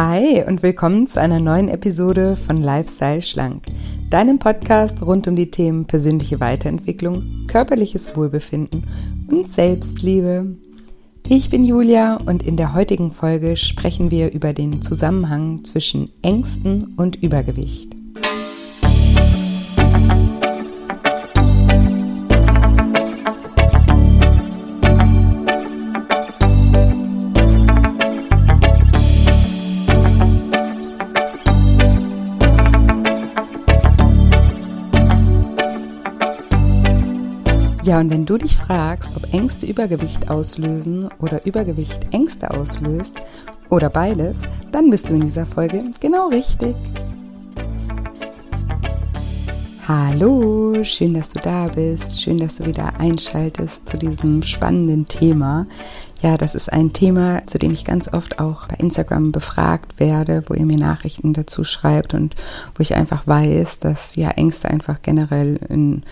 Hi und willkommen zu einer neuen Episode von Lifestyle Schlank, deinem Podcast rund um die Themen persönliche Weiterentwicklung, körperliches Wohlbefinden und Selbstliebe. Ich bin Julia und in der heutigen Folge sprechen wir über den Zusammenhang zwischen Ängsten und Übergewicht. Und wenn du dich fragst, ob Ängste Übergewicht auslösen oder Übergewicht Ängste auslöst oder beides, dann bist du in dieser Folge genau richtig. Hallo, schön, dass du da bist, schön, dass du wieder einschaltest zu diesem spannenden Thema. Ja, das ist ein Thema, zu dem ich ganz oft auch bei Instagram befragt werde, wo ihr mir Nachrichten dazu schreibt und wo ich einfach weiß, dass ja Ängste einfach generell in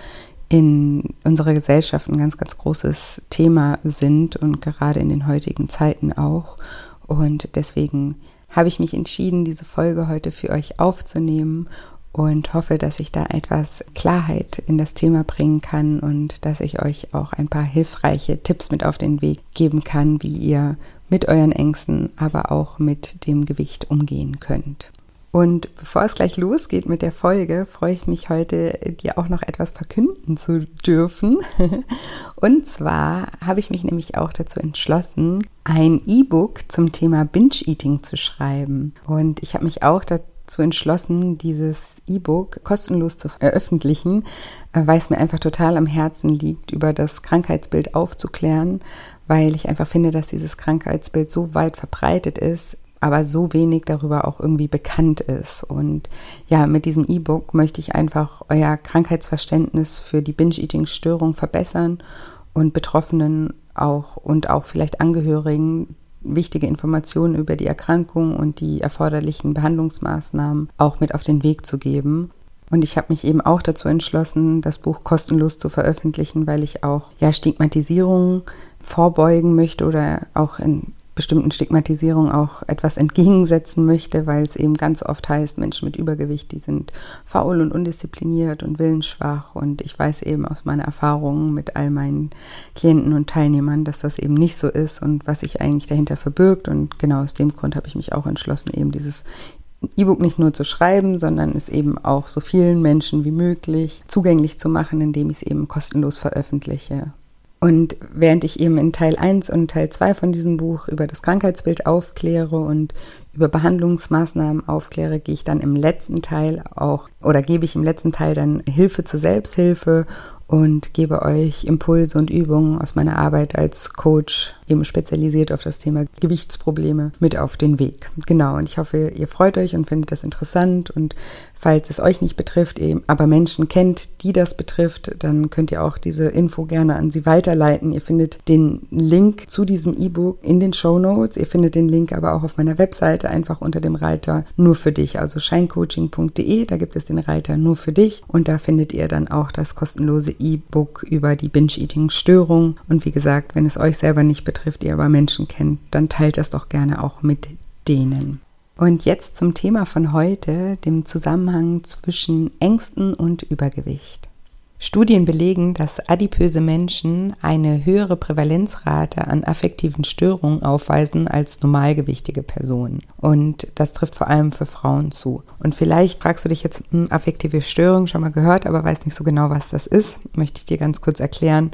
in unserer Gesellschaft ein ganz, ganz großes Thema sind und gerade in den heutigen Zeiten auch. Und deswegen habe ich mich entschieden, diese Folge heute für euch aufzunehmen und hoffe, dass ich da etwas Klarheit in das Thema bringen kann und dass ich euch auch ein paar hilfreiche Tipps mit auf den Weg geben kann, wie ihr mit euren Ängsten, aber auch mit dem Gewicht umgehen könnt. Und bevor es gleich losgeht mit der Folge, freue ich mich heute, dir auch noch etwas verkünden zu dürfen. Und zwar habe ich mich nämlich auch dazu entschlossen, ein E-Book zum Thema Binge-Eating zu schreiben. Und ich habe mich auch dazu entschlossen, dieses E-Book kostenlos zu veröffentlichen, äh, weil es mir einfach total am Herzen liegt, über das Krankheitsbild aufzuklären, weil ich einfach finde, dass dieses Krankheitsbild so weit verbreitet ist, aber so wenig darüber auch irgendwie bekannt ist. Und ja, mit diesem E-Book möchte ich einfach euer Krankheitsverständnis für die Binge-Eating-Störung verbessern und Betroffenen auch und auch vielleicht Angehörigen wichtige Informationen über die Erkrankung und die erforderlichen Behandlungsmaßnahmen auch mit auf den Weg zu geben. Und ich habe mich eben auch dazu entschlossen, das Buch kostenlos zu veröffentlichen, weil ich auch ja Stigmatisierung vorbeugen möchte oder auch in bestimmten Stigmatisierung auch etwas entgegensetzen möchte, weil es eben ganz oft heißt, Menschen mit Übergewicht, die sind faul und undiszipliniert und willensschwach. Und ich weiß eben aus meiner Erfahrung mit all meinen Klienten und Teilnehmern, dass das eben nicht so ist und was sich eigentlich dahinter verbirgt. Und genau aus dem Grund habe ich mich auch entschlossen, eben dieses E-Book nicht nur zu schreiben, sondern es eben auch so vielen Menschen wie möglich zugänglich zu machen, indem ich es eben kostenlos veröffentliche. Und während ich eben in Teil 1 und Teil 2 von diesem Buch über das Krankheitsbild aufkläre und über Behandlungsmaßnahmen aufkläre, gehe ich dann im letzten Teil auch oder gebe ich im letzten Teil dann Hilfe zur Selbsthilfe und gebe euch Impulse und Übungen aus meiner Arbeit als Coach, eben spezialisiert auf das Thema Gewichtsprobleme, mit auf den Weg. Genau, und ich hoffe, ihr freut euch und findet das interessant und falls es euch nicht betrifft, eben aber Menschen kennt, die das betrifft, dann könnt ihr auch diese Info gerne an sie weiterleiten. Ihr findet den Link zu diesem E-Book in den Show Notes. Ihr findet den Link aber auch auf meiner Webseite einfach unter dem Reiter nur für dich, also scheincoaching.de. Da gibt es den Reiter nur für dich und da findet ihr dann auch das kostenlose E-Book über die Binge-Eating-Störung. Und wie gesagt, wenn es euch selber nicht betrifft, ihr aber Menschen kennt, dann teilt das doch gerne auch mit denen. Und jetzt zum Thema von heute, dem Zusammenhang zwischen Ängsten und Übergewicht. Studien belegen, dass adipöse Menschen eine höhere Prävalenzrate an affektiven Störungen aufweisen als normalgewichtige Personen. Und das trifft vor allem für Frauen zu. Und vielleicht fragst du dich jetzt, hm, affektive Störung schon mal gehört, aber weißt nicht so genau, was das ist. Möchte ich dir ganz kurz erklären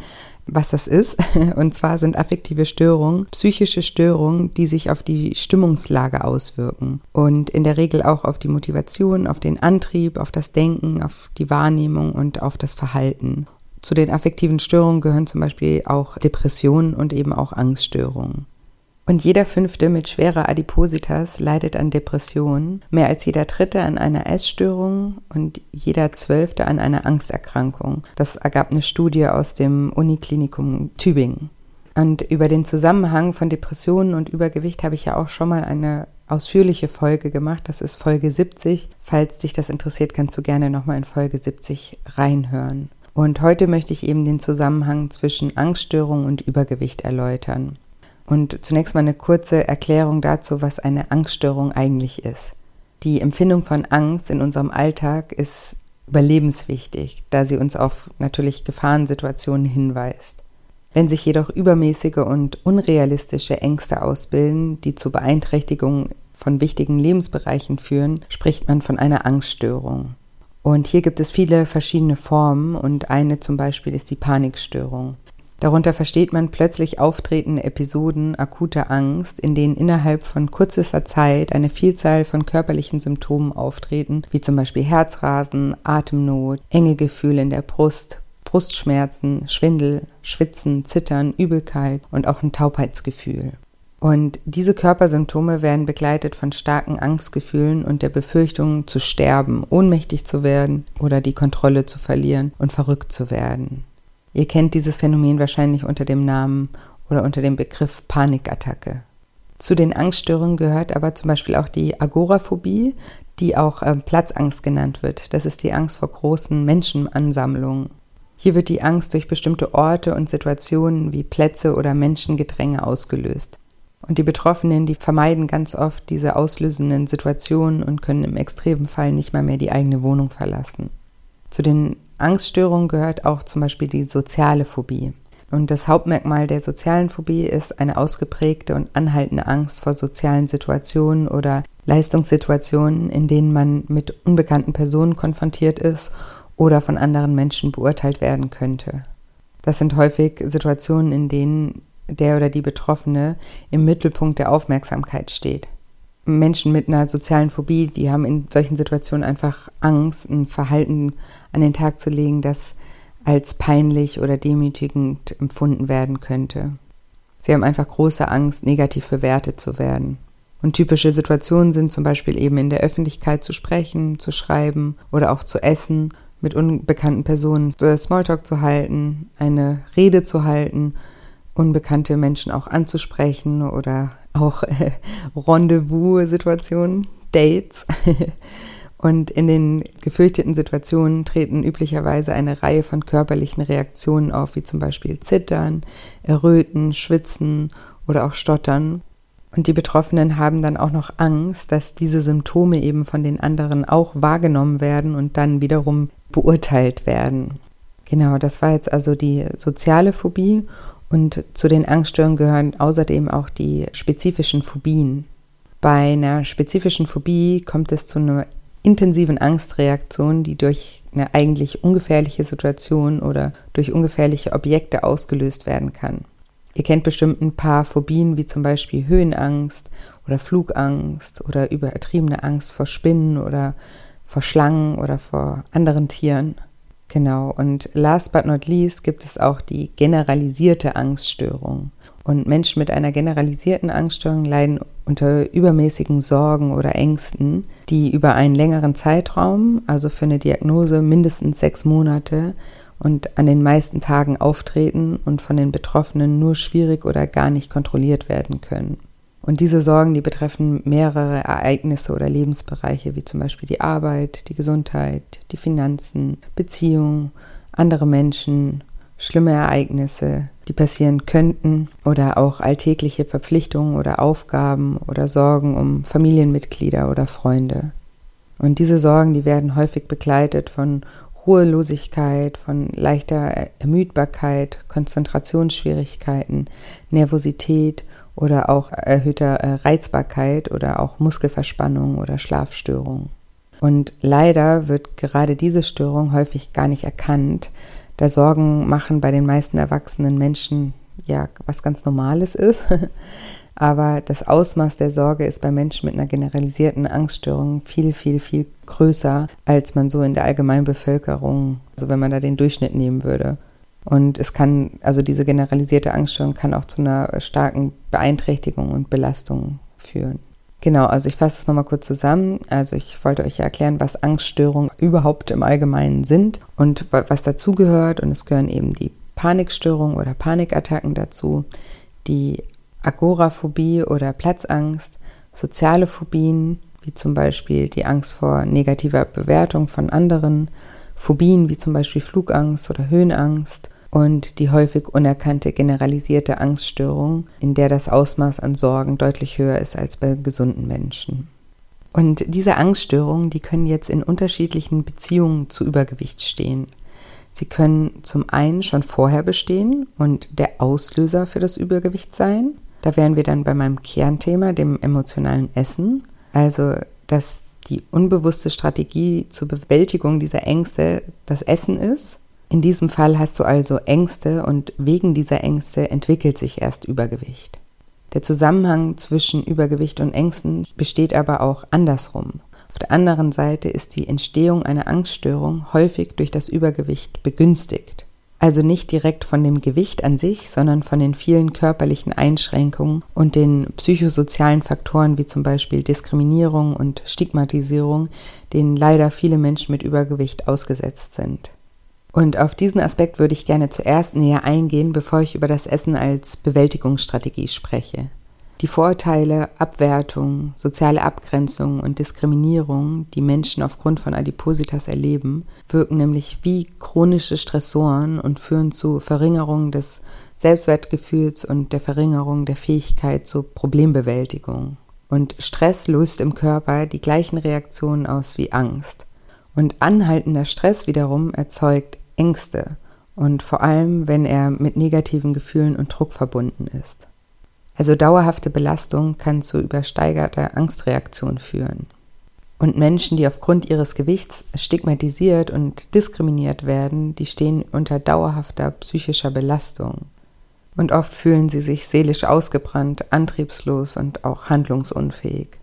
was das ist. Und zwar sind affektive Störungen psychische Störungen, die sich auf die Stimmungslage auswirken und in der Regel auch auf die Motivation, auf den Antrieb, auf das Denken, auf die Wahrnehmung und auf das Verhalten. Zu den affektiven Störungen gehören zum Beispiel auch Depressionen und eben auch Angststörungen. Und jeder Fünfte mit schwerer Adipositas leidet an Depressionen, mehr als jeder Dritte an einer Essstörung und jeder Zwölfte an einer Angsterkrankung. Das ergab eine Studie aus dem Uniklinikum Tübingen. Und über den Zusammenhang von Depressionen und Übergewicht habe ich ja auch schon mal eine ausführliche Folge gemacht. Das ist Folge 70. Falls dich das interessiert, kannst du gerne nochmal in Folge 70 reinhören. Und heute möchte ich eben den Zusammenhang zwischen Angststörung und Übergewicht erläutern. Und zunächst mal eine kurze Erklärung dazu, was eine Angststörung eigentlich ist. Die Empfindung von Angst in unserem Alltag ist überlebenswichtig, da sie uns auf natürlich Gefahrensituationen hinweist. Wenn sich jedoch übermäßige und unrealistische Ängste ausbilden, die zu Beeinträchtigungen von wichtigen Lebensbereichen führen, spricht man von einer Angststörung. Und hier gibt es viele verschiedene Formen und eine zum Beispiel ist die Panikstörung. Darunter versteht man plötzlich auftretende Episoden akuter Angst, in denen innerhalb von kürzester Zeit eine Vielzahl von körperlichen Symptomen auftreten, wie zum Beispiel Herzrasen, Atemnot, enge Gefühle in der Brust, Brustschmerzen, Schwindel, Schwitzen, Zittern, Übelkeit und auch ein Taubheitsgefühl. Und diese Körpersymptome werden begleitet von starken Angstgefühlen und der Befürchtung zu sterben, ohnmächtig zu werden oder die Kontrolle zu verlieren und verrückt zu werden. Ihr kennt dieses Phänomen wahrscheinlich unter dem Namen oder unter dem Begriff Panikattacke. Zu den Angststörungen gehört aber zum Beispiel auch die Agoraphobie, die auch äh, Platzangst genannt wird. Das ist die Angst vor großen Menschenansammlungen. Hier wird die Angst durch bestimmte Orte und Situationen wie Plätze oder Menschengedränge ausgelöst. Und die Betroffenen, die vermeiden ganz oft diese auslösenden Situationen und können im extremen Fall nicht mal mehr die eigene Wohnung verlassen. Zu den Angststörungen gehört auch zum Beispiel die soziale Phobie. Und das Hauptmerkmal der sozialen Phobie ist eine ausgeprägte und anhaltende Angst vor sozialen Situationen oder Leistungssituationen, in denen man mit unbekannten Personen konfrontiert ist oder von anderen Menschen beurteilt werden könnte. Das sind häufig Situationen, in denen der oder die Betroffene im Mittelpunkt der Aufmerksamkeit steht. Menschen mit einer sozialen Phobie, die haben in solchen Situationen einfach Angst, ein Verhalten an den Tag zu legen, das als peinlich oder demütigend empfunden werden könnte. Sie haben einfach große Angst, negativ bewertet zu werden. Und typische Situationen sind zum Beispiel eben in der Öffentlichkeit zu sprechen, zu schreiben oder auch zu essen, mit unbekannten Personen Smalltalk zu halten, eine Rede zu halten unbekannte Menschen auch anzusprechen oder auch äh, Rendezvous-Situationen, Dates. Und in den gefürchteten Situationen treten üblicherweise eine Reihe von körperlichen Reaktionen auf, wie zum Beispiel Zittern, Erröten, Schwitzen oder auch Stottern. Und die Betroffenen haben dann auch noch Angst, dass diese Symptome eben von den anderen auch wahrgenommen werden und dann wiederum beurteilt werden. Genau, das war jetzt also die soziale Phobie. Und zu den Angststörungen gehören außerdem auch die spezifischen Phobien. Bei einer spezifischen Phobie kommt es zu einer intensiven Angstreaktion, die durch eine eigentlich ungefährliche Situation oder durch ungefährliche Objekte ausgelöst werden kann. Ihr kennt bestimmt ein paar Phobien wie zum Beispiel Höhenangst oder Flugangst oder übertriebene Angst vor Spinnen oder vor Schlangen oder vor anderen Tieren. Genau, und last but not least gibt es auch die generalisierte Angststörung. Und Menschen mit einer generalisierten Angststörung leiden unter übermäßigen Sorgen oder Ängsten, die über einen längeren Zeitraum, also für eine Diagnose mindestens sechs Monate und an den meisten Tagen auftreten und von den Betroffenen nur schwierig oder gar nicht kontrolliert werden können. Und diese Sorgen, die betreffen mehrere Ereignisse oder Lebensbereiche, wie zum Beispiel die Arbeit, die Gesundheit, die Finanzen, Beziehungen, andere Menschen, schlimme Ereignisse, die passieren könnten oder auch alltägliche Verpflichtungen oder Aufgaben oder Sorgen um Familienmitglieder oder Freunde. Und diese Sorgen, die werden häufig begleitet von Ruhelosigkeit, von leichter Ermüdbarkeit, Konzentrationsschwierigkeiten, Nervosität oder auch erhöhter äh, Reizbarkeit oder auch Muskelverspannung oder Schlafstörung. Und leider wird gerade diese Störung häufig gar nicht erkannt, da Sorgen machen bei den meisten erwachsenen Menschen ja was ganz Normales ist. Aber das Ausmaß der Sorge ist bei Menschen mit einer generalisierten Angststörung viel, viel, viel größer, als man so in der allgemeinen Bevölkerung, also wenn man da den Durchschnitt nehmen würde. Und es kann, also diese generalisierte Angststörung kann auch zu einer starken Beeinträchtigung und Belastung führen. Genau, also ich fasse es nochmal kurz zusammen. Also ich wollte euch ja erklären, was Angststörungen überhaupt im Allgemeinen sind und was dazugehört. Und es gehören eben die Panikstörungen oder Panikattacken dazu, die Agoraphobie oder Platzangst, soziale Phobien, wie zum Beispiel die Angst vor negativer Bewertung von anderen, Phobien wie zum Beispiel Flugangst oder Höhenangst, und die häufig unerkannte generalisierte Angststörung, in der das Ausmaß an Sorgen deutlich höher ist als bei gesunden Menschen. Und diese Angststörungen, die können jetzt in unterschiedlichen Beziehungen zu Übergewicht stehen. Sie können zum einen schon vorher bestehen und der Auslöser für das Übergewicht sein. Da wären wir dann bei meinem Kernthema, dem emotionalen Essen. Also, dass die unbewusste Strategie zur Bewältigung dieser Ängste das Essen ist. In diesem Fall hast du also Ängste und wegen dieser Ängste entwickelt sich erst Übergewicht. Der Zusammenhang zwischen Übergewicht und Ängsten besteht aber auch andersrum. Auf der anderen Seite ist die Entstehung einer Angststörung häufig durch das Übergewicht begünstigt. Also nicht direkt von dem Gewicht an sich, sondern von den vielen körperlichen Einschränkungen und den psychosozialen Faktoren wie zum Beispiel Diskriminierung und Stigmatisierung, denen leider viele Menschen mit Übergewicht ausgesetzt sind. Und auf diesen Aspekt würde ich gerne zuerst näher eingehen, bevor ich über das Essen als Bewältigungsstrategie spreche. Die Vorurteile, Abwertung, soziale Abgrenzung und Diskriminierung, die Menschen aufgrund von Adipositas erleben, wirken nämlich wie chronische Stressoren und führen zu Verringerung des Selbstwertgefühls und der Verringerung der Fähigkeit zur Problembewältigung. Und Stress löst im Körper die gleichen Reaktionen aus wie Angst. Und anhaltender Stress wiederum erzeugt Ängste und vor allem, wenn er mit negativen Gefühlen und Druck verbunden ist. Also dauerhafte Belastung kann zu übersteigerter Angstreaktion führen. Und Menschen, die aufgrund ihres Gewichts stigmatisiert und diskriminiert werden, die stehen unter dauerhafter psychischer Belastung. Und oft fühlen sie sich seelisch ausgebrannt, antriebslos und auch handlungsunfähig.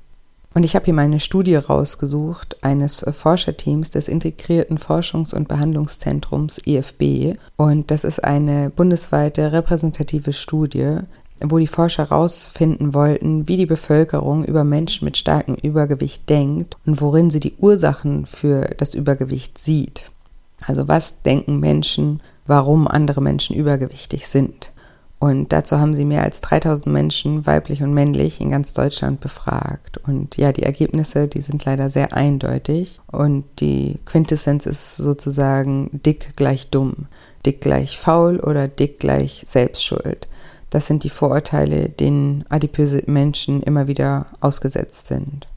Und ich habe hier meine Studie rausgesucht eines Forscherteams des Integrierten Forschungs- und Behandlungszentrums EFB. Und das ist eine bundesweite repräsentative Studie, wo die Forscher herausfinden wollten, wie die Bevölkerung über Menschen mit starkem Übergewicht denkt und worin sie die Ursachen für das Übergewicht sieht. Also was denken Menschen, warum andere Menschen übergewichtig sind. Und dazu haben sie mehr als 3000 Menschen, weiblich und männlich, in ganz Deutschland befragt. Und ja, die Ergebnisse, die sind leider sehr eindeutig. Und die Quintessenz ist sozusagen dick gleich dumm, dick gleich faul oder dick gleich Selbstschuld. Das sind die Vorurteile, denen adipöse Menschen immer wieder ausgesetzt sind.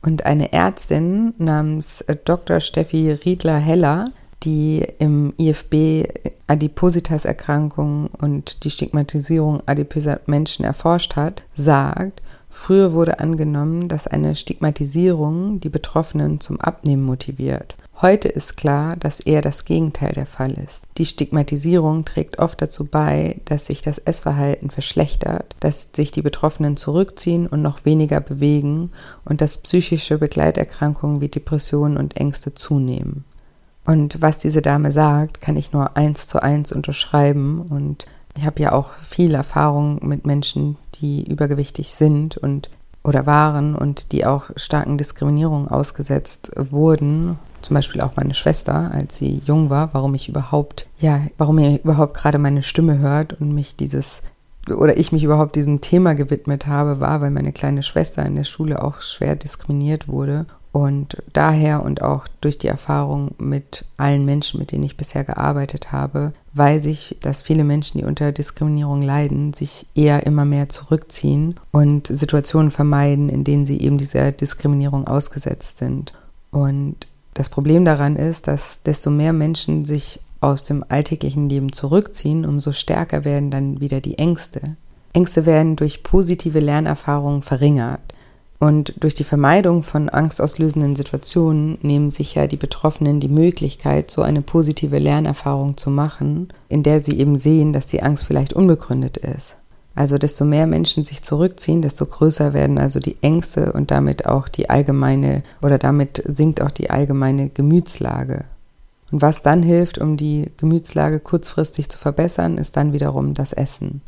Und eine Ärztin namens Dr. Steffi Riedler-Heller die im IFB Adipositas-Erkrankungen und die Stigmatisierung adipöser Menschen erforscht hat, sagt, früher wurde angenommen, dass eine Stigmatisierung die Betroffenen zum Abnehmen motiviert. Heute ist klar, dass eher das Gegenteil der Fall ist. Die Stigmatisierung trägt oft dazu bei, dass sich das Essverhalten verschlechtert, dass sich die Betroffenen zurückziehen und noch weniger bewegen und dass psychische Begleiterkrankungen wie Depressionen und Ängste zunehmen. Und was diese Dame sagt, kann ich nur eins zu eins unterschreiben. Und ich habe ja auch viel Erfahrung mit Menschen, die übergewichtig sind und oder waren und die auch starken Diskriminierungen ausgesetzt wurden. Zum Beispiel auch meine Schwester, als sie jung war, warum ich überhaupt, ja, warum ihr überhaupt gerade meine Stimme hört und mich dieses oder ich mich überhaupt diesem Thema gewidmet habe, war, weil meine kleine Schwester in der Schule auch schwer diskriminiert wurde und daher und auch durch die Erfahrung mit allen Menschen, mit denen ich bisher gearbeitet habe, weiß ich, dass viele Menschen, die unter Diskriminierung leiden, sich eher immer mehr zurückziehen und Situationen vermeiden, in denen sie eben dieser Diskriminierung ausgesetzt sind. Und das Problem daran ist, dass desto mehr Menschen sich aus dem alltäglichen Leben zurückziehen, umso stärker werden dann wieder die Ängste. Ängste werden durch positive Lernerfahrungen verringert. Und durch die Vermeidung von angstauslösenden Situationen nehmen sich ja die Betroffenen die Möglichkeit, so eine positive Lernerfahrung zu machen, in der sie eben sehen, dass die Angst vielleicht unbegründet ist. Also desto mehr Menschen sich zurückziehen, desto größer werden also die Ängste und damit auch die allgemeine oder damit sinkt auch die allgemeine Gemütslage. Und was dann hilft, um die Gemütslage kurzfristig zu verbessern, ist dann wiederum das Essen.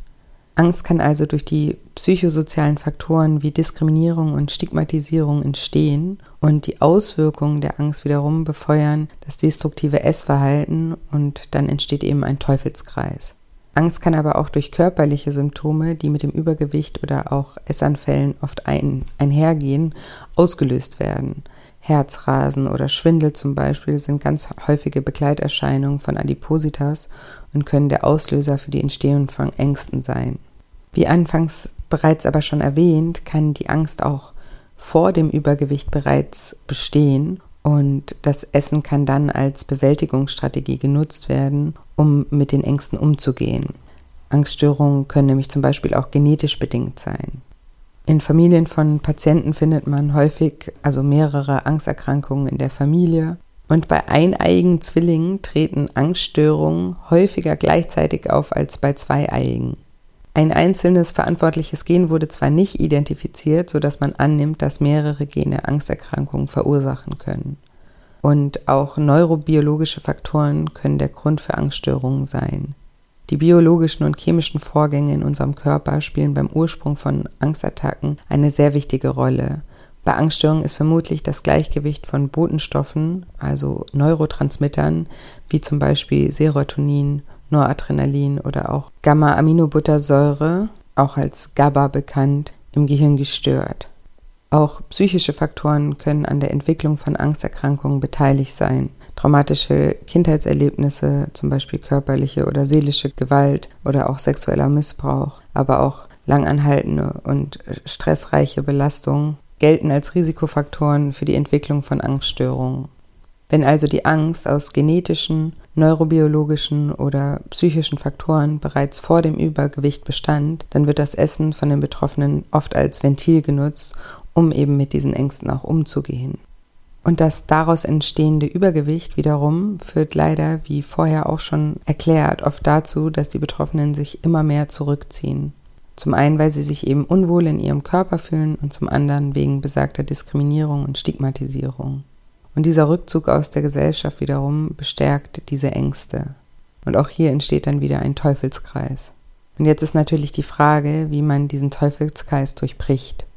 Angst kann also durch die psychosozialen Faktoren wie Diskriminierung und Stigmatisierung entstehen und die Auswirkungen der Angst wiederum befeuern das destruktive Essverhalten und dann entsteht eben ein Teufelskreis. Angst kann aber auch durch körperliche Symptome, die mit dem Übergewicht oder auch Essanfällen oft ein, einhergehen, ausgelöst werden. Herzrasen oder Schwindel zum Beispiel sind ganz häufige Begleiterscheinungen von Adipositas und können der Auslöser für die Entstehung von Ängsten sein. Wie anfangs bereits aber schon erwähnt, kann die Angst auch vor dem Übergewicht bereits bestehen und das Essen kann dann als Bewältigungsstrategie genutzt werden, um mit den Ängsten umzugehen. Angststörungen können nämlich zum Beispiel auch genetisch bedingt sein. In Familien von Patienten findet man häufig also mehrere Angsterkrankungen in der Familie. Und bei eineiigen Zwillingen treten Angststörungen häufiger gleichzeitig auf als bei zweieiigen. Ein einzelnes verantwortliches Gen wurde zwar nicht identifiziert, sodass man annimmt, dass mehrere Gene Angsterkrankungen verursachen können. Und auch neurobiologische Faktoren können der Grund für Angststörungen sein. Die biologischen und chemischen Vorgänge in unserem Körper spielen beim Ursprung von Angstattacken eine sehr wichtige Rolle. Bei Angststörungen ist vermutlich das Gleichgewicht von Botenstoffen, also Neurotransmittern, wie zum Beispiel Serotonin, Noradrenalin oder auch Gamma-Aminobuttersäure, auch als GABA bekannt, im Gehirn gestört. Auch psychische Faktoren können an der Entwicklung von Angsterkrankungen beteiligt sein traumatische Kindheitserlebnisse, zum Beispiel körperliche oder seelische Gewalt oder auch sexueller Missbrauch, aber auch langanhaltende und stressreiche Belastungen gelten als Risikofaktoren für die Entwicklung von Angststörungen. Wenn also die Angst aus genetischen, neurobiologischen oder psychischen Faktoren bereits vor dem Übergewicht bestand, dann wird das Essen von den Betroffenen oft als Ventil genutzt, um eben mit diesen Ängsten auch umzugehen. Und das daraus entstehende Übergewicht wiederum führt leider, wie vorher auch schon erklärt, oft dazu, dass die Betroffenen sich immer mehr zurückziehen. Zum einen, weil sie sich eben unwohl in ihrem Körper fühlen und zum anderen wegen besagter Diskriminierung und Stigmatisierung. Und dieser Rückzug aus der Gesellschaft wiederum bestärkt diese Ängste. Und auch hier entsteht dann wieder ein Teufelskreis. Und jetzt ist natürlich die Frage, wie man diesen Teufelskreis durchbricht.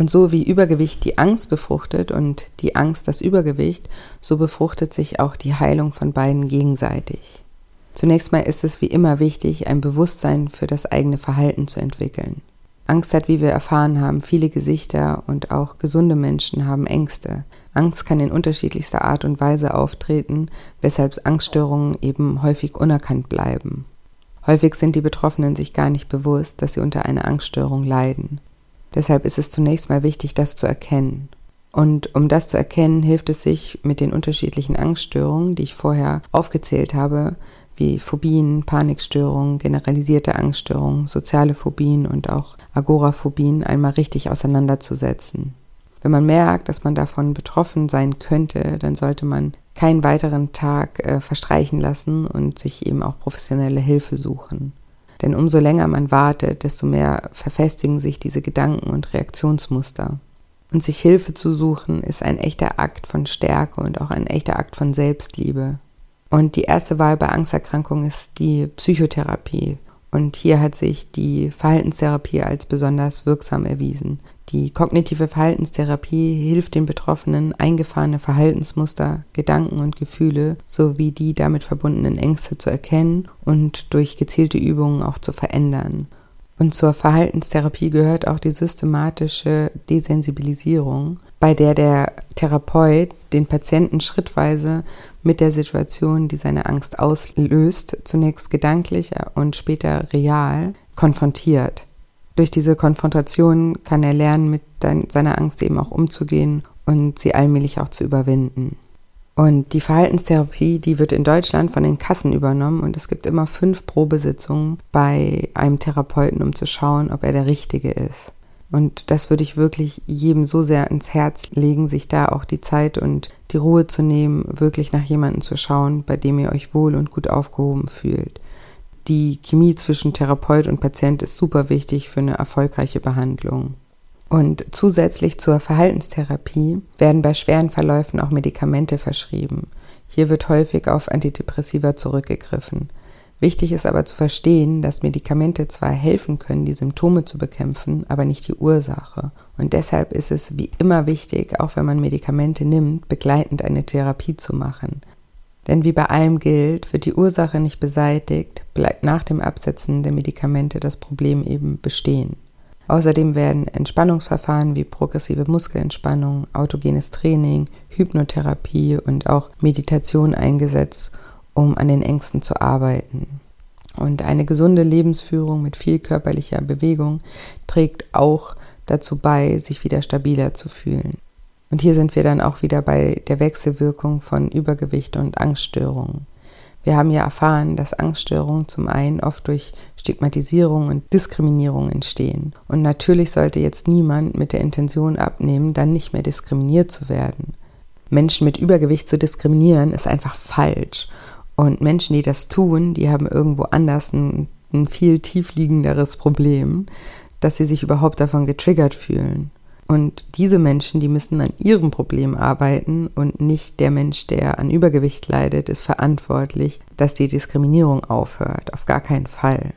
Und so wie Übergewicht die Angst befruchtet und die Angst das Übergewicht, so befruchtet sich auch die Heilung von beiden gegenseitig. Zunächst mal ist es wie immer wichtig, ein Bewusstsein für das eigene Verhalten zu entwickeln. Angst hat, wie wir erfahren haben, viele Gesichter und auch gesunde Menschen haben Ängste. Angst kann in unterschiedlichster Art und Weise auftreten, weshalb Angststörungen eben häufig unerkannt bleiben. Häufig sind die Betroffenen sich gar nicht bewusst, dass sie unter einer Angststörung leiden. Deshalb ist es zunächst mal wichtig, das zu erkennen. Und um das zu erkennen, hilft es sich mit den unterschiedlichen Angststörungen, die ich vorher aufgezählt habe, wie Phobien, Panikstörungen, generalisierte Angststörungen, soziale Phobien und auch Agoraphobien einmal richtig auseinanderzusetzen. Wenn man merkt, dass man davon betroffen sein könnte, dann sollte man keinen weiteren Tag äh, verstreichen lassen und sich eben auch professionelle Hilfe suchen. Denn umso länger man wartet, desto mehr verfestigen sich diese Gedanken und Reaktionsmuster. Und sich Hilfe zu suchen, ist ein echter Akt von Stärke und auch ein echter Akt von Selbstliebe. Und die erste Wahl bei Angsterkrankungen ist die Psychotherapie. Und hier hat sich die Verhaltenstherapie als besonders wirksam erwiesen. Die kognitive Verhaltenstherapie hilft den Betroffenen, eingefahrene Verhaltensmuster, Gedanken und Gefühle sowie die damit verbundenen Ängste zu erkennen und durch gezielte Übungen auch zu verändern. Und zur Verhaltenstherapie gehört auch die systematische Desensibilisierung, bei der der Therapeut den Patienten schrittweise mit der Situation, die seine Angst auslöst, zunächst gedanklich und später real konfrontiert. Durch diese Konfrontation kann er lernen, mit seiner Angst eben auch umzugehen und sie allmählich auch zu überwinden. Und die Verhaltenstherapie, die wird in Deutschland von den Kassen übernommen und es gibt immer fünf Probesitzungen bei einem Therapeuten, um zu schauen, ob er der Richtige ist. Und das würde ich wirklich jedem so sehr ins Herz legen, sich da auch die Zeit und die Ruhe zu nehmen, wirklich nach jemandem zu schauen, bei dem ihr euch wohl und gut aufgehoben fühlt. Die Chemie zwischen Therapeut und Patient ist super wichtig für eine erfolgreiche Behandlung. Und zusätzlich zur Verhaltenstherapie werden bei schweren Verläufen auch Medikamente verschrieben. Hier wird häufig auf Antidepressiva zurückgegriffen. Wichtig ist aber zu verstehen, dass Medikamente zwar helfen können, die Symptome zu bekämpfen, aber nicht die Ursache. Und deshalb ist es wie immer wichtig, auch wenn man Medikamente nimmt, begleitend eine Therapie zu machen. Denn wie bei allem gilt, wird die Ursache nicht beseitigt, bleibt nach dem Absetzen der Medikamente das Problem eben bestehen. Außerdem werden Entspannungsverfahren wie progressive Muskelentspannung, autogenes Training, Hypnotherapie und auch Meditation eingesetzt, um an den Ängsten zu arbeiten. Und eine gesunde Lebensführung mit viel körperlicher Bewegung trägt auch dazu bei, sich wieder stabiler zu fühlen. Und hier sind wir dann auch wieder bei der Wechselwirkung von Übergewicht und Angststörungen. Wir haben ja erfahren, dass Angststörungen zum einen oft durch Stigmatisierung und Diskriminierung entstehen. Und natürlich sollte jetzt niemand mit der Intention abnehmen, dann nicht mehr diskriminiert zu werden. Menschen mit Übergewicht zu diskriminieren ist einfach falsch. Und Menschen, die das tun, die haben irgendwo anders ein, ein viel tiefliegenderes Problem, dass sie sich überhaupt davon getriggert fühlen. Und diese Menschen, die müssen an ihrem Problem arbeiten und nicht der Mensch, der an Übergewicht leidet, ist verantwortlich, dass die Diskriminierung aufhört. Auf gar keinen Fall.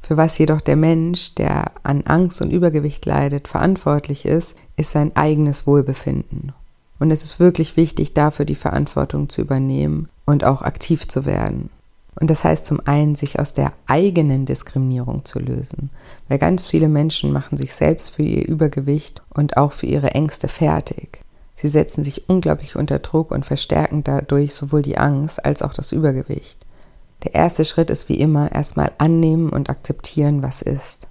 Für was jedoch der Mensch, der an Angst und Übergewicht leidet, verantwortlich ist, ist sein eigenes Wohlbefinden. Und es ist wirklich wichtig, dafür die Verantwortung zu übernehmen und auch aktiv zu werden. Und das heißt zum einen, sich aus der eigenen Diskriminierung zu lösen, weil ganz viele Menschen machen sich selbst für ihr Übergewicht und auch für ihre Ängste fertig. Sie setzen sich unglaublich unter Druck und verstärken dadurch sowohl die Angst als auch das Übergewicht. Der erste Schritt ist wie immer erstmal annehmen und akzeptieren, was ist.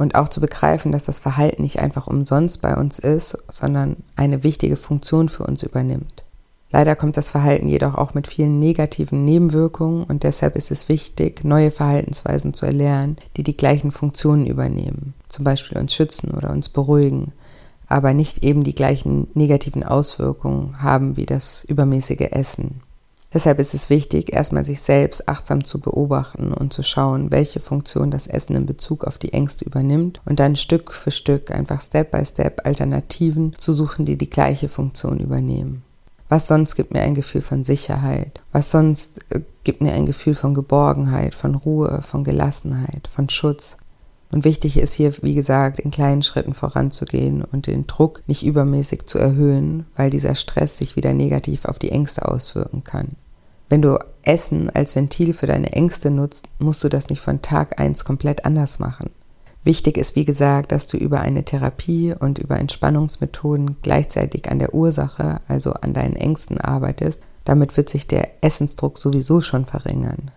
Und auch zu begreifen, dass das Verhalten nicht einfach umsonst bei uns ist, sondern eine wichtige Funktion für uns übernimmt. Leider kommt das Verhalten jedoch auch mit vielen negativen Nebenwirkungen und deshalb ist es wichtig, neue Verhaltensweisen zu erlernen, die die gleichen Funktionen übernehmen, zum Beispiel uns schützen oder uns beruhigen, aber nicht eben die gleichen negativen Auswirkungen haben wie das übermäßige Essen. Deshalb ist es wichtig, erstmal sich selbst achtsam zu beobachten und zu schauen, welche Funktion das Essen in Bezug auf die Ängste übernimmt und dann Stück für Stück einfach Step by Step Alternativen zu suchen, die die gleiche Funktion übernehmen. Was sonst gibt mir ein Gefühl von Sicherheit? Was sonst äh, gibt mir ein Gefühl von Geborgenheit, von Ruhe, von Gelassenheit, von Schutz? Und wichtig ist hier, wie gesagt, in kleinen Schritten voranzugehen und den Druck nicht übermäßig zu erhöhen, weil dieser Stress sich wieder negativ auf die Ängste auswirken kann. Wenn du Essen als Ventil für deine Ängste nutzt, musst du das nicht von Tag eins komplett anders machen. Wichtig ist, wie gesagt, dass du über eine Therapie und über Entspannungsmethoden gleichzeitig an der Ursache, also an deinen Ängsten arbeitest. Damit wird sich der Essensdruck sowieso schon verringern.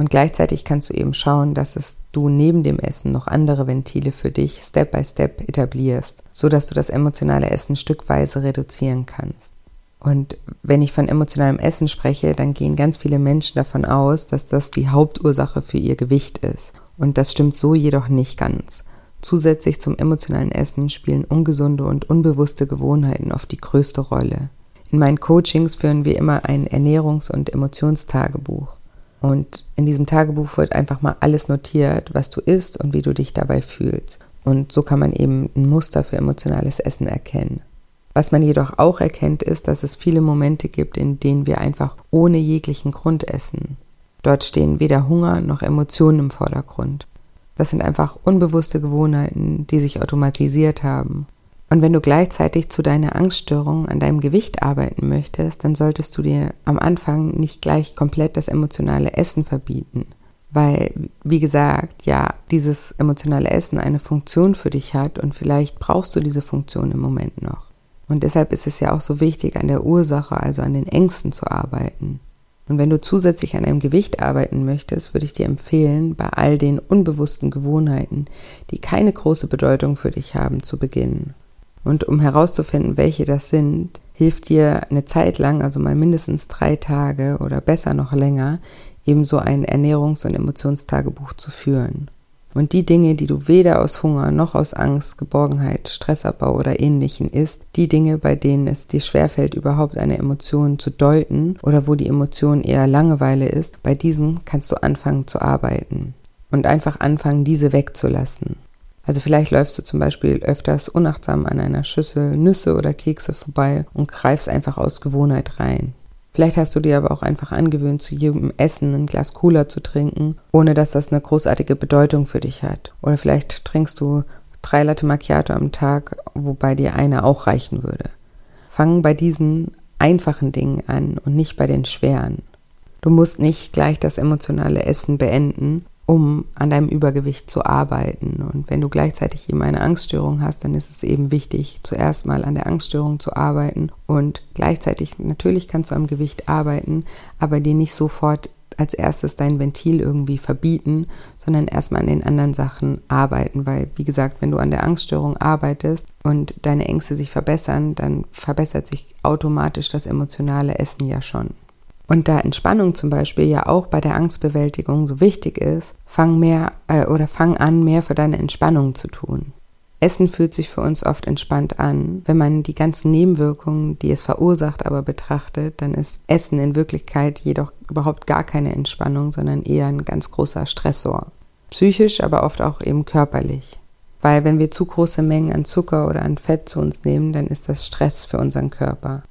Und gleichzeitig kannst du eben schauen, dass es du neben dem Essen noch andere Ventile für dich Step by Step etablierst, so dass du das emotionale Essen stückweise reduzieren kannst. Und wenn ich von emotionalem Essen spreche, dann gehen ganz viele Menschen davon aus, dass das die Hauptursache für ihr Gewicht ist. Und das stimmt so jedoch nicht ganz. Zusätzlich zum emotionalen Essen spielen ungesunde und unbewusste Gewohnheiten oft die größte Rolle. In meinen Coachings führen wir immer ein Ernährungs- und Emotionstagebuch. Und in diesem Tagebuch wird einfach mal alles notiert, was du isst und wie du dich dabei fühlst. Und so kann man eben ein Muster für emotionales Essen erkennen. Was man jedoch auch erkennt, ist, dass es viele Momente gibt, in denen wir einfach ohne jeglichen Grund essen. Dort stehen weder Hunger noch Emotionen im Vordergrund. Das sind einfach unbewusste Gewohnheiten, die sich automatisiert haben. Und wenn du gleichzeitig zu deiner Angststörung an deinem Gewicht arbeiten möchtest, dann solltest du dir am Anfang nicht gleich komplett das emotionale Essen verbieten. Weil, wie gesagt, ja, dieses emotionale Essen eine Funktion für dich hat und vielleicht brauchst du diese Funktion im Moment noch. Und deshalb ist es ja auch so wichtig, an der Ursache, also an den Ängsten zu arbeiten. Und wenn du zusätzlich an einem Gewicht arbeiten möchtest, würde ich dir empfehlen, bei all den unbewussten Gewohnheiten, die keine große Bedeutung für dich haben, zu beginnen. Und um herauszufinden, welche das sind, hilft dir eine Zeit lang, also mal mindestens drei Tage oder besser noch länger, ebenso ein Ernährungs- und Emotionstagebuch zu führen. Und die Dinge, die du weder aus Hunger noch aus Angst, Geborgenheit, Stressabbau oder ähnlichen isst, die Dinge, bei denen es dir schwerfällt, überhaupt eine Emotion zu deuten oder wo die Emotion eher Langeweile ist, bei diesen kannst du anfangen zu arbeiten und einfach anfangen, diese wegzulassen. Also vielleicht läufst du zum Beispiel öfters unachtsam an einer Schüssel Nüsse oder Kekse vorbei und greifst einfach aus Gewohnheit rein. Vielleicht hast du dir aber auch einfach angewöhnt, zu jedem Essen ein Glas Cola zu trinken, ohne dass das eine großartige Bedeutung für dich hat. Oder vielleicht trinkst du drei Latte Macchiato am Tag, wobei dir eine auch reichen würde. Fang bei diesen einfachen Dingen an und nicht bei den schweren. Du musst nicht gleich das emotionale Essen beenden, um an deinem Übergewicht zu arbeiten. Und wenn du gleichzeitig eben eine Angststörung hast, dann ist es eben wichtig, zuerst mal an der Angststörung zu arbeiten und gleichzeitig natürlich kannst du am Gewicht arbeiten, aber dir nicht sofort als erstes dein Ventil irgendwie verbieten, sondern erstmal an den anderen Sachen arbeiten, weil wie gesagt, wenn du an der Angststörung arbeitest und deine Ängste sich verbessern, dann verbessert sich automatisch das emotionale Essen ja schon. Und da Entspannung zum Beispiel ja auch bei der Angstbewältigung so wichtig ist, fang mehr äh, oder fang an, mehr für deine Entspannung zu tun. Essen fühlt sich für uns oft entspannt an. Wenn man die ganzen Nebenwirkungen, die es verursacht, aber betrachtet, dann ist Essen in Wirklichkeit jedoch überhaupt gar keine Entspannung, sondern eher ein ganz großer Stressor. Psychisch, aber oft auch eben körperlich. Weil wenn wir zu große Mengen an Zucker oder an Fett zu uns nehmen, dann ist das Stress für unseren Körper.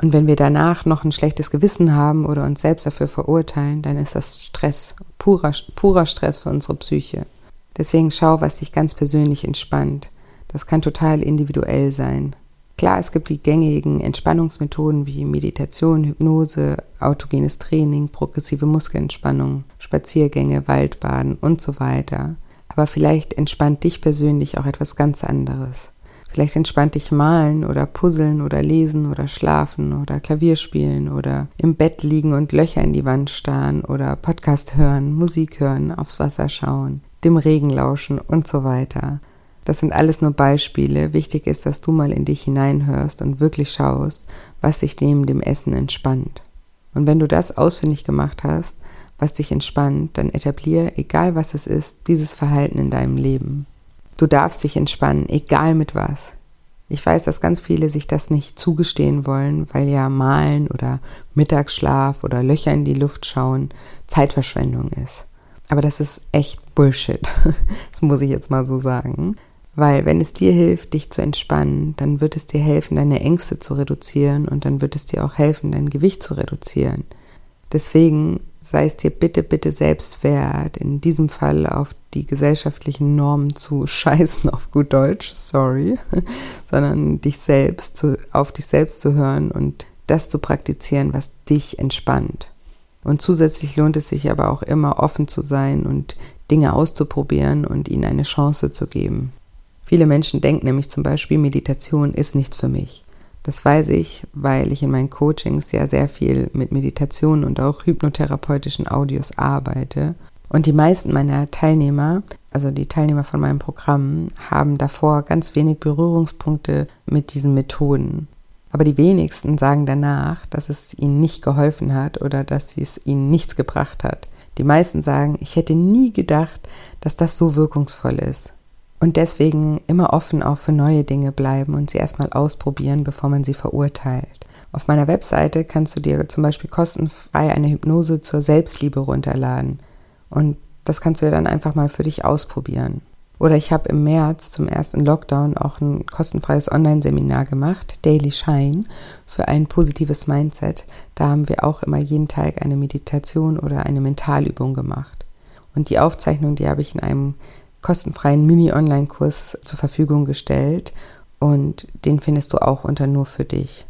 Und wenn wir danach noch ein schlechtes Gewissen haben oder uns selbst dafür verurteilen, dann ist das Stress, purer, purer Stress für unsere Psyche. Deswegen schau, was dich ganz persönlich entspannt. Das kann total individuell sein. Klar, es gibt die gängigen Entspannungsmethoden wie Meditation, Hypnose, autogenes Training, progressive Muskelentspannung, Spaziergänge, Waldbaden und so weiter. Aber vielleicht entspannt dich persönlich auch etwas ganz anderes. Vielleicht entspannt dich malen oder puzzeln oder lesen oder schlafen oder Klavier spielen oder im Bett liegen und Löcher in die Wand starren oder Podcast hören, Musik hören, aufs Wasser schauen, dem Regen lauschen und so weiter. Das sind alles nur Beispiele. Wichtig ist, dass du mal in dich hineinhörst und wirklich schaust, was dich neben dem Essen entspannt. Und wenn du das ausfindig gemacht hast, was dich entspannt, dann etabliere, egal was es ist, dieses Verhalten in deinem Leben. Du darfst dich entspannen, egal mit was. Ich weiß, dass ganz viele sich das nicht zugestehen wollen, weil ja Malen oder Mittagsschlaf oder Löcher in die Luft schauen Zeitverschwendung ist. Aber das ist echt Bullshit. Das muss ich jetzt mal so sagen. Weil wenn es dir hilft, dich zu entspannen, dann wird es dir helfen, deine Ängste zu reduzieren und dann wird es dir auch helfen, dein Gewicht zu reduzieren. Deswegen sei es dir bitte, bitte selbst wert, in diesem Fall auf die gesellschaftlichen Normen zu scheißen, auf gut Deutsch, sorry, sondern dich selbst zu, auf dich selbst zu hören und das zu praktizieren, was dich entspannt. Und zusätzlich lohnt es sich aber auch immer offen zu sein und Dinge auszuprobieren und ihnen eine Chance zu geben. Viele Menschen denken nämlich zum Beispiel, Meditation ist nichts für mich. Das weiß ich, weil ich in meinen Coachings ja sehr viel mit Meditation und auch hypnotherapeutischen Audios arbeite. Und die meisten meiner Teilnehmer, also die Teilnehmer von meinem Programm, haben davor ganz wenig Berührungspunkte mit diesen Methoden. Aber die wenigsten sagen danach, dass es ihnen nicht geholfen hat oder dass es ihnen nichts gebracht hat. Die meisten sagen, ich hätte nie gedacht, dass das so wirkungsvoll ist. Und deswegen immer offen auch für neue Dinge bleiben und sie erstmal ausprobieren, bevor man sie verurteilt. Auf meiner Webseite kannst du dir zum Beispiel kostenfrei eine Hypnose zur Selbstliebe runterladen. Und das kannst du ja dann einfach mal für dich ausprobieren. Oder ich habe im März zum ersten Lockdown auch ein kostenfreies Online-Seminar gemacht, Daily Shine, für ein positives Mindset. Da haben wir auch immer jeden Tag eine Meditation oder eine Mentalübung gemacht. Und die Aufzeichnung, die habe ich in einem kostenfreien Mini-Online-Kurs zur Verfügung gestellt und den findest du auch unter nur für dich.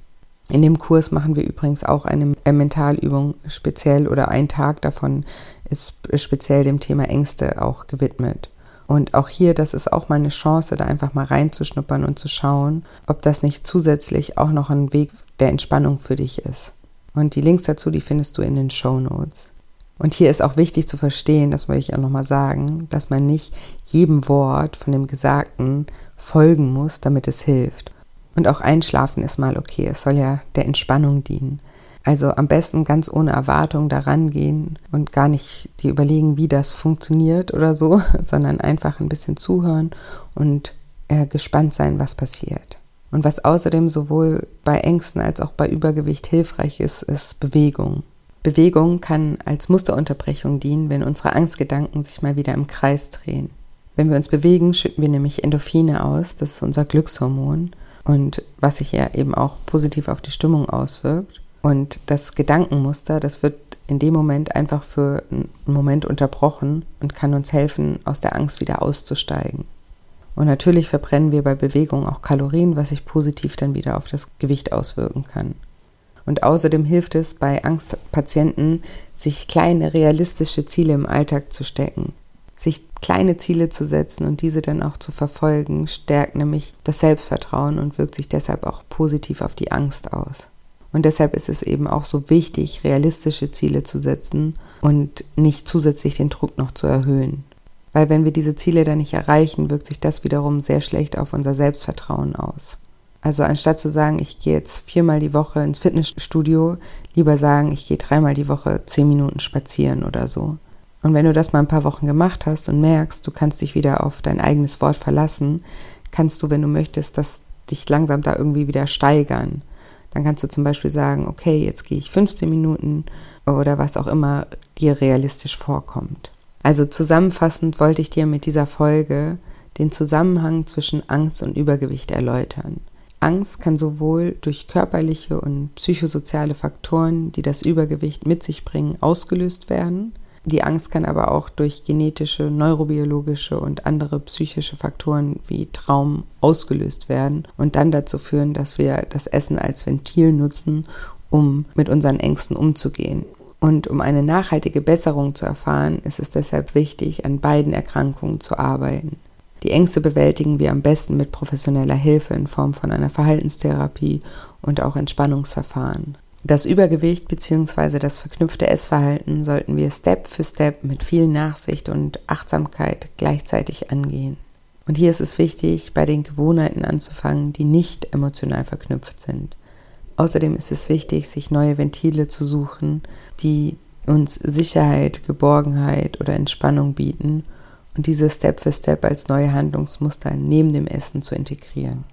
In dem Kurs machen wir übrigens auch eine Mentalübung speziell oder ein Tag davon ist speziell dem Thema Ängste auch gewidmet. Und auch hier, das ist auch mal eine Chance, da einfach mal reinzuschnuppern und zu schauen, ob das nicht zusätzlich auch noch ein Weg der Entspannung für dich ist. Und die Links dazu, die findest du in den Show Notes. Und hier ist auch wichtig zu verstehen, das möchte ich auch nochmal sagen, dass man nicht jedem Wort von dem Gesagten folgen muss, damit es hilft. Und auch einschlafen ist mal okay, es soll ja der Entspannung dienen. Also am besten ganz ohne Erwartung daran gehen und gar nicht die überlegen, wie das funktioniert oder so, sondern einfach ein bisschen zuhören und äh, gespannt sein, was passiert. Und was außerdem sowohl bei Ängsten als auch bei Übergewicht hilfreich ist, ist Bewegung. Bewegung kann als Musterunterbrechung dienen, wenn unsere Angstgedanken sich mal wieder im Kreis drehen. Wenn wir uns bewegen, schütten wir nämlich Endorphine aus, das ist unser Glückshormon und was sich ja eben auch positiv auf die Stimmung auswirkt. Und das Gedankenmuster, das wird in dem Moment einfach für einen Moment unterbrochen und kann uns helfen, aus der Angst wieder auszusteigen. Und natürlich verbrennen wir bei Bewegung auch Kalorien, was sich positiv dann wieder auf das Gewicht auswirken kann. Und außerdem hilft es bei Angstpatienten, sich kleine realistische Ziele im Alltag zu stecken. Sich kleine Ziele zu setzen und diese dann auch zu verfolgen, stärkt nämlich das Selbstvertrauen und wirkt sich deshalb auch positiv auf die Angst aus. Und deshalb ist es eben auch so wichtig, realistische Ziele zu setzen und nicht zusätzlich den Druck noch zu erhöhen. Weil wenn wir diese Ziele dann nicht erreichen, wirkt sich das wiederum sehr schlecht auf unser Selbstvertrauen aus. Also anstatt zu sagen, ich gehe jetzt viermal die Woche ins Fitnessstudio, lieber sagen, ich gehe dreimal die Woche zehn Minuten spazieren oder so. Und wenn du das mal ein paar Wochen gemacht hast und merkst, du kannst dich wieder auf dein eigenes Wort verlassen, kannst du, wenn du möchtest, das dich langsam da irgendwie wieder steigern. Dann kannst du zum Beispiel sagen, okay, jetzt gehe ich 15 Minuten oder was auch immer dir realistisch vorkommt. Also zusammenfassend wollte ich dir mit dieser Folge den Zusammenhang zwischen Angst und Übergewicht erläutern. Angst kann sowohl durch körperliche und psychosoziale Faktoren, die das Übergewicht mit sich bringen, ausgelöst werden. Die Angst kann aber auch durch genetische, neurobiologische und andere psychische Faktoren wie Traum ausgelöst werden und dann dazu führen, dass wir das Essen als Ventil nutzen, um mit unseren Ängsten umzugehen. Und um eine nachhaltige Besserung zu erfahren, ist es deshalb wichtig, an beiden Erkrankungen zu arbeiten. Die Ängste bewältigen wir am besten mit professioneller Hilfe in Form von einer Verhaltenstherapie und auch Entspannungsverfahren. Das Übergewicht bzw. das verknüpfte Essverhalten sollten wir Step für Step mit viel Nachsicht und Achtsamkeit gleichzeitig angehen. Und hier ist es wichtig, bei den Gewohnheiten anzufangen, die nicht emotional verknüpft sind. Außerdem ist es wichtig, sich neue Ventile zu suchen, die uns Sicherheit, Geborgenheit oder Entspannung bieten und diese Step für Step als neue Handlungsmuster neben dem Essen zu integrieren.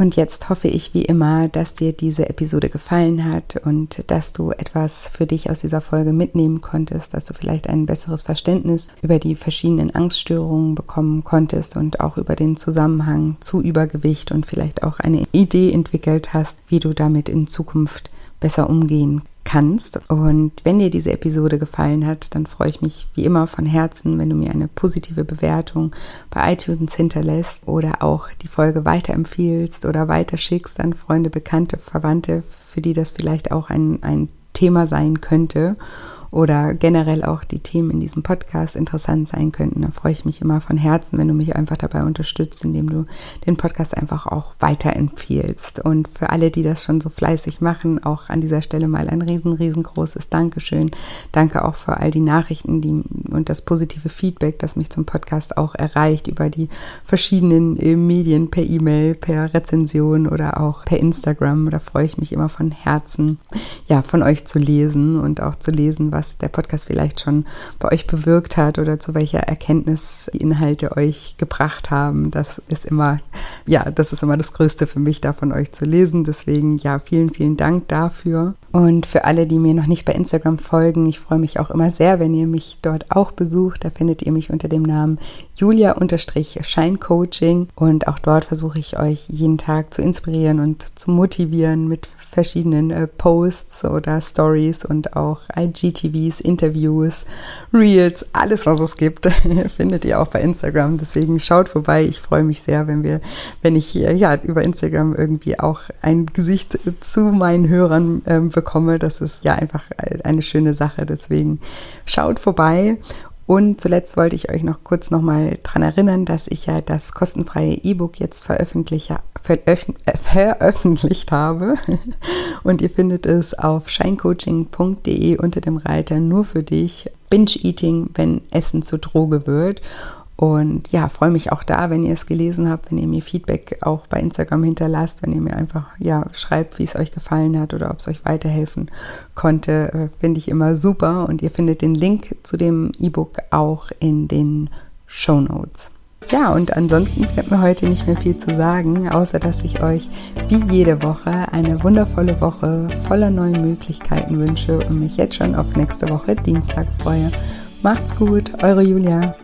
Und jetzt hoffe ich wie immer, dass dir diese Episode gefallen hat und dass du etwas für dich aus dieser Folge mitnehmen konntest, dass du vielleicht ein besseres Verständnis über die verschiedenen Angststörungen bekommen konntest und auch über den Zusammenhang zu Übergewicht und vielleicht auch eine Idee entwickelt hast, wie du damit in Zukunft besser umgehen kannst. Und wenn dir diese Episode gefallen hat, dann freue ich mich wie immer von Herzen, wenn du mir eine positive Bewertung bei iTunes hinterlässt oder auch die Folge weiterempfiehlst oder weiterschickst an Freunde, Bekannte, Verwandte, für die das vielleicht auch ein, ein Thema sein könnte oder generell auch die Themen in diesem Podcast interessant sein könnten, dann freue ich mich immer von Herzen, wenn du mich einfach dabei unterstützt, indem du den Podcast einfach auch weiterempfiehlst. Und für alle, die das schon so fleißig machen, auch an dieser Stelle mal ein riesen, riesengroßes Dankeschön. Danke auch für all die Nachrichten die, und das positive Feedback, das mich zum Podcast auch erreicht über die verschiedenen äh, Medien, per E-Mail, per Rezension oder auch per Instagram. Da freue ich mich immer von Herzen, ja, von euch zu lesen und auch zu lesen, was was der Podcast vielleicht schon bei euch bewirkt hat oder zu welcher Erkenntnis die Inhalte euch gebracht haben. Das ist immer, ja, das ist immer das Größte für mich, da von euch zu lesen. Deswegen, ja, vielen, vielen Dank dafür. Und für alle, die mir noch nicht bei Instagram folgen, ich freue mich auch immer sehr, wenn ihr mich dort auch besucht. Da findet ihr mich unter dem Namen Julia-Scheincoaching. Und auch dort versuche ich euch jeden Tag zu inspirieren und zu motivieren mit verschiedenen äh, Posts oder Stories und auch IGTVs, Interviews, Reels, alles was es gibt, findet ihr auch bei Instagram. Deswegen schaut vorbei. Ich freue mich sehr, wenn wir, wenn ich hier ja über Instagram irgendwie auch ein Gesicht zu meinen Hörern äh, bekomme. Das ist ja einfach eine schöne Sache. Deswegen schaut vorbei und zuletzt wollte ich euch noch kurz nochmal daran erinnern, dass ich ja das kostenfreie E-Book jetzt veröffentlicht, veröffentlicht habe. Und ihr findet es auf scheincoaching.de unter dem Reiter nur für dich. Binge Eating, wenn Essen zur Droge wird. Und ja, freue mich auch da, wenn ihr es gelesen habt, wenn ihr mir Feedback auch bei Instagram hinterlasst, wenn ihr mir einfach ja schreibt, wie es euch gefallen hat oder ob es euch weiterhelfen konnte, äh, finde ich immer super. Und ihr findet den Link zu dem E-Book auch in den Show Notes. Ja, und ansonsten bleibt mir heute nicht mehr viel zu sagen, außer dass ich euch wie jede Woche eine wundervolle Woche voller neuen Möglichkeiten wünsche und mich jetzt schon auf nächste Woche Dienstag freue. Macht's gut, eure Julia.